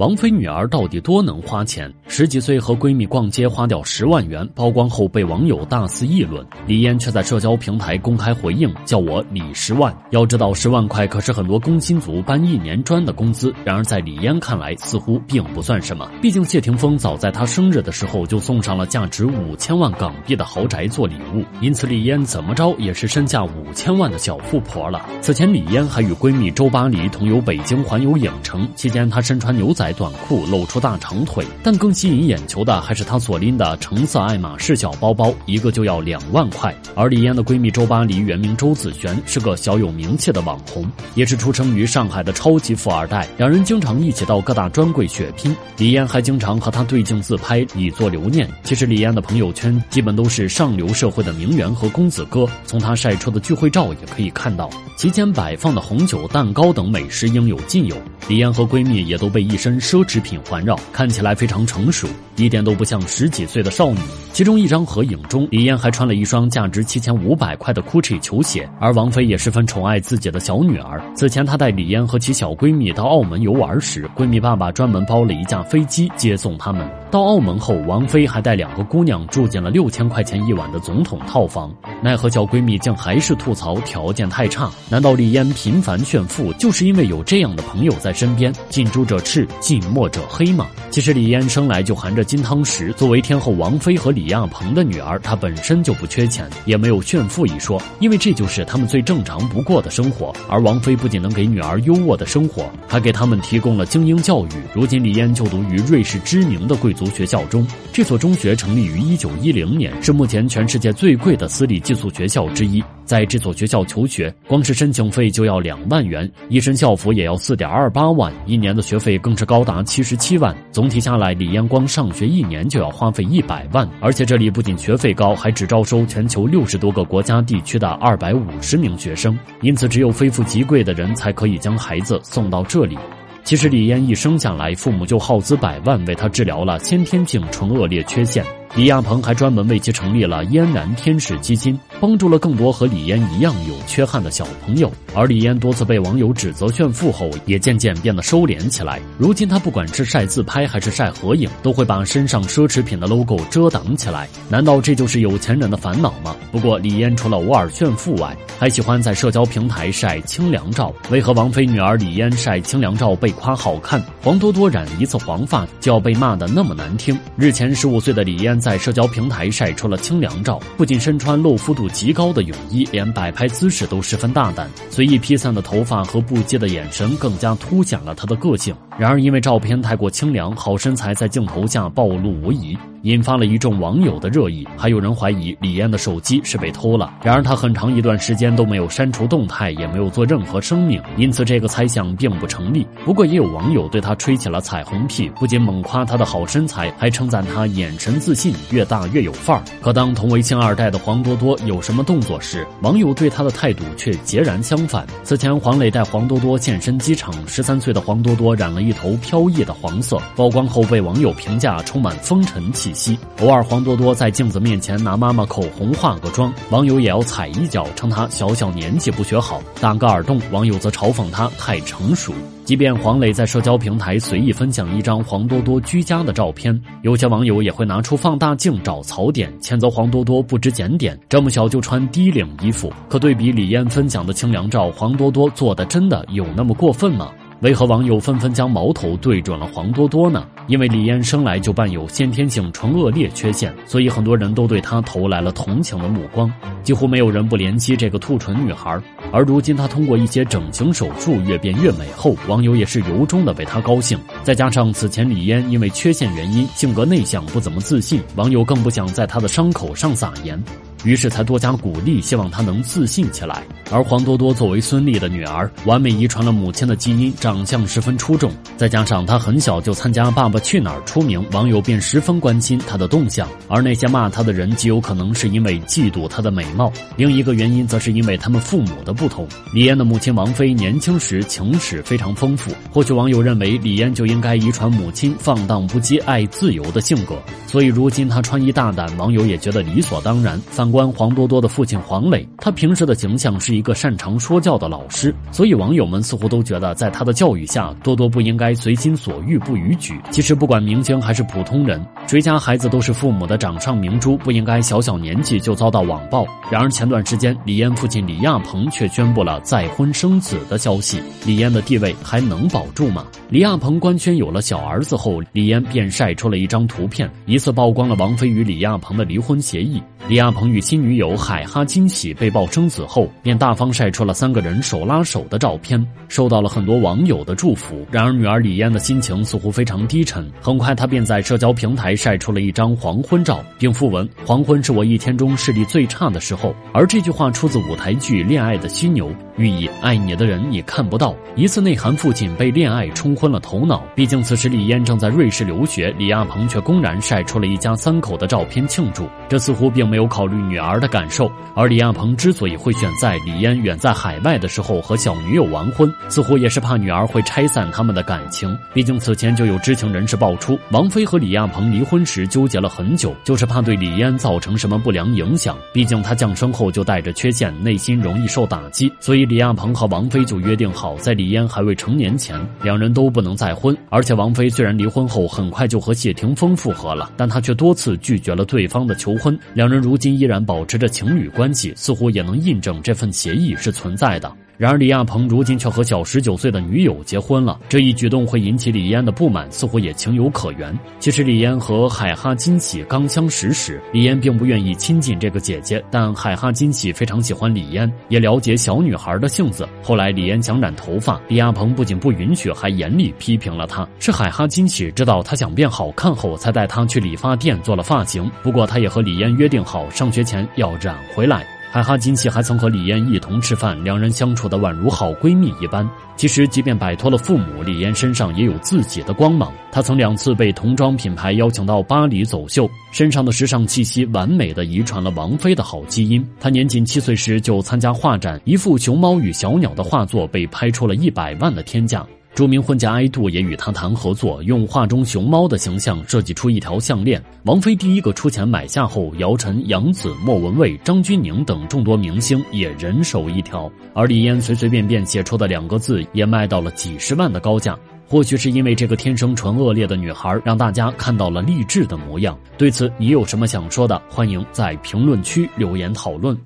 王菲女儿到底多能花钱？十几岁和闺蜜逛街花掉十万元，曝光后被网友大肆议论。李嫣却在社交平台公开回应：“叫我李十万。”要知道，十万块可是很多工薪族搬一年砖的工资。然而在李嫣看来，似乎并不算什么。毕竟谢霆锋早在她生日的时候就送上了价值五千万港币的豪宅做礼物，因此李嫣怎么着也是身价五千万的小富婆了。此前，李嫣还与闺蜜周巴黎同游北京环游影城，期间她身穿牛仔。短裤露出大长腿，但更吸引眼球的还是她所拎的橙色爱马仕小包包，一个就要两万块。而李嫣的闺蜜周巴黎原名周子璇，是个小有名气的网红，也是出生于上海的超级富二代。两人经常一起到各大专柜血拼，李嫣还经常和她对镜自拍，以作留念。其实李嫣的朋友圈基本都是上流社会的名媛和公子哥，从她晒出的聚会照也可以看到，其间摆放的红酒、蛋糕等美食应有尽有。李嫣和闺蜜也都被一身。奢侈品环绕，看起来非常成熟，一点都不像十几岁的少女。其中一张合影中，李嫣还穿了一双价值七千五百块的 GUCCI 球鞋，而王菲也十分宠爱自己的小女儿。此前，她带李嫣和其小闺蜜到澳门游玩时，闺蜜爸爸专门包了一架飞机接送他们。到澳门后，王菲还带两个姑娘住进了六千块钱一晚的总统套房。奈何小闺蜜竟还是吐槽条件太差。难道李嫣频繁炫富，就是因为有这样的朋友在身边？近朱者赤，近墨者黑吗？其实李嫣生来就含着金汤匙，作为天后王菲和李亚鹏的女儿，她本身就不缺钱，也没有炫富一说，因为这就是他们最正常不过的生活。而王菲不仅能给女儿优渥的生活，还给他们提供了精英教育。如今李嫣就读于瑞士知名的贵族。学校中，这所中学成立于一九一零年，是目前全世界最贵的私立寄宿学校之一。在这所学校求学，光是申请费就要两万元，一身校服也要四点二八万，一年的学费更是高达七十七万。总体下来，李嫣光上学一年就要花费一百万。而且这里不仅学费高，还只招收全球六十多个国家地区的二百五十名学生，因此只有非富即贵的人才可以将孩子送到这里。其实李嫣一生下来，父母就耗资百万为她治疗了先天性唇腭裂缺陷。李亚鹏还专门为其成立了嫣然天使基金，帮助了更多和李嫣一样有缺憾的小朋友。而李嫣多次被网友指责炫富后，也渐渐变得收敛起来。如今她不管是晒自拍还是晒合影，都会把身上奢侈品的 logo 遮挡起来。难道这就是有钱人的烦恼吗？不过李嫣除了偶尔炫富外，还喜欢在社交平台晒清凉照。为何王菲女儿李嫣晒清凉照被夸好看，黄多多染一次黄发就要被骂得那么难听？日前十五岁的李嫣。在社交平台晒出了清凉照，不仅身穿露肤度极高的泳衣，连摆拍姿势都十分大胆。随意披散的头发和不羁的眼神，更加凸显了她的个性。然而，因为照片太过清凉，好身材在镜头下暴露无遗。引发了一众网友的热议，还有人怀疑李嫣的手机是被偷了。然而，她很长一段时间都没有删除动态，也没有做任何声明，因此这个猜想并不成立。不过，也有网友对她吹起了彩虹屁，不仅猛夸她的好身材，还称赞她眼神自信，越大越有范儿。可当同为星二代的黄多多有什么动作时，网友对她的态度却截然相反。此前，黄磊带黄多多现身机场，十三岁的黄多多染了一一头飘逸的黄色，曝光后被网友评价充满风尘气。息。偶尔，黄多多在镜子面前拿妈妈口红化个妆，网友也要踩一脚，称她小小年纪不学好，打个耳洞。网友则嘲讽她太成熟。即便黄磊在社交平台随意分享一张黄多多居家的照片，有些网友也会拿出放大镜找槽点，谴责黄多多不知检点，这么小就穿低领衣服。可对比李嫣分享的清凉照，黄多多做的真的有那么过分吗？为何网友纷纷将矛头对准了黄多多呢？因为李嫣生来就伴有先天性唇腭裂缺陷，所以很多人都对她投来了同情的目光，几乎没有人不怜惜这个兔唇女孩。而如今她通过一些整形手术越变越美后，网友也是由衷的为她高兴。再加上此前李嫣因为缺陷原因性格内向不怎么自信，网友更不想在她的伤口上撒盐。于是才多加鼓励，希望她能自信起来。而黄多多作为孙俪的女儿，完美遗传了母亲的基因，长相十分出众。再加上她很小就参加《爸爸去哪儿》出名，网友便十分关心她的动向。而那些骂她的人，极有可能是因为嫉妒她的美貌，另一个原因则是因为他们父母的不同。李嫣的母亲王菲年轻时情史非常丰富，或许网友认为李嫣就应该遗传母亲放荡不羁、爱自由的性格，所以如今她穿衣大胆，网友也觉得理所当然。反。反观黄多多的父亲黄磊，他平时的形象是一个擅长说教的老师，所以网友们似乎都觉得，在他的教育下，多多不应该随心所欲不逾矩。其实，不管明星还是普通人，谁家孩子都是父母的掌上明珠，不应该小小年纪就遭到网暴。然而前段时间，李嫣父亲李亚鹏却宣布了再婚生子的消息，李嫣的地位还能保住吗？李亚鹏官宣有了小儿子后，李嫣便晒出了一张图片，疑似曝光了王菲与李亚鹏的离婚协议。李亚鹏与新女友海哈金喜被曝生子后，便大方晒出了三个人手拉手的照片，受到了很多网友的祝福。然而，女儿李嫣的心情似乎非常低沉，很快她便在社交平台晒出了一张黄昏照，并附文：“黄昏是我一天中视力最差的时候。”而这句话出自舞台剧《恋爱的犀牛》，寓意爱你的人你看不到，疑似内涵父亲被恋爱冲昏了头脑。毕竟此时李嫣正在瑞士留学，李亚鹏却公然晒出了一家三口的照片庆祝，这似乎并没有。有考虑女儿的感受，而李亚鹏之所以会选在李嫣远在海外的时候和小女友完婚，似乎也是怕女儿会拆散他们的感情。毕竟此前就有知情人士爆出，王菲和李亚鹏离婚时纠结了很久，就是怕对李嫣造成什么不良影响。毕竟她降生后就带着缺陷，内心容易受打击，所以李亚鹏和王菲就约定好，在李嫣还未成年前，两人都不能再婚。而且王菲虽然离婚后很快就和谢霆锋复合了，但她却多次拒绝了对方的求婚，两人如。今依然保持着情侣关系，似乎也能印证这份协议是存在的。然而，李亚鹏如今却和小十九岁的女友结婚了，这一举动会引起李嫣的不满，似乎也情有可原。其实，李嫣和海哈金喜刚相识时，李嫣并不愿意亲近这个姐姐，但海哈金喜非常喜欢李嫣，也了解小女孩的性子。后来，李嫣想染头发，李亚鹏不仅不允许，还严厉批评了她。是海哈金喜知道她想变好看后，才带她去理发店做了发型。不过，他也和李嫣约定好。上学前要染回来。海哈金奇还曾和李嫣一同吃饭，两人相处的宛如好闺蜜一般。其实，即便摆脱了父母，李嫣身上也有自己的光芒。她曾两次被童装品牌邀请到巴黎走秀，身上的时尚气息完美的遗传了王菲的好基因。她年仅七岁时就参加画展，一幅熊猫与小鸟的画作被拍出了一百万的天价。著名婚家爱杜也与他谈合作，用画中熊猫的形象设计出一条项链。王菲第一个出钱买下后，姚晨、杨紫、莫文蔚、张钧甯等众多明星也人手一条。而李嫣随随便便写出的两个字，也卖到了几十万的高价。或许是因为这个天生纯恶劣的女孩，让大家看到了励志的模样。对此，你有什么想说的？欢迎在评论区留言讨论。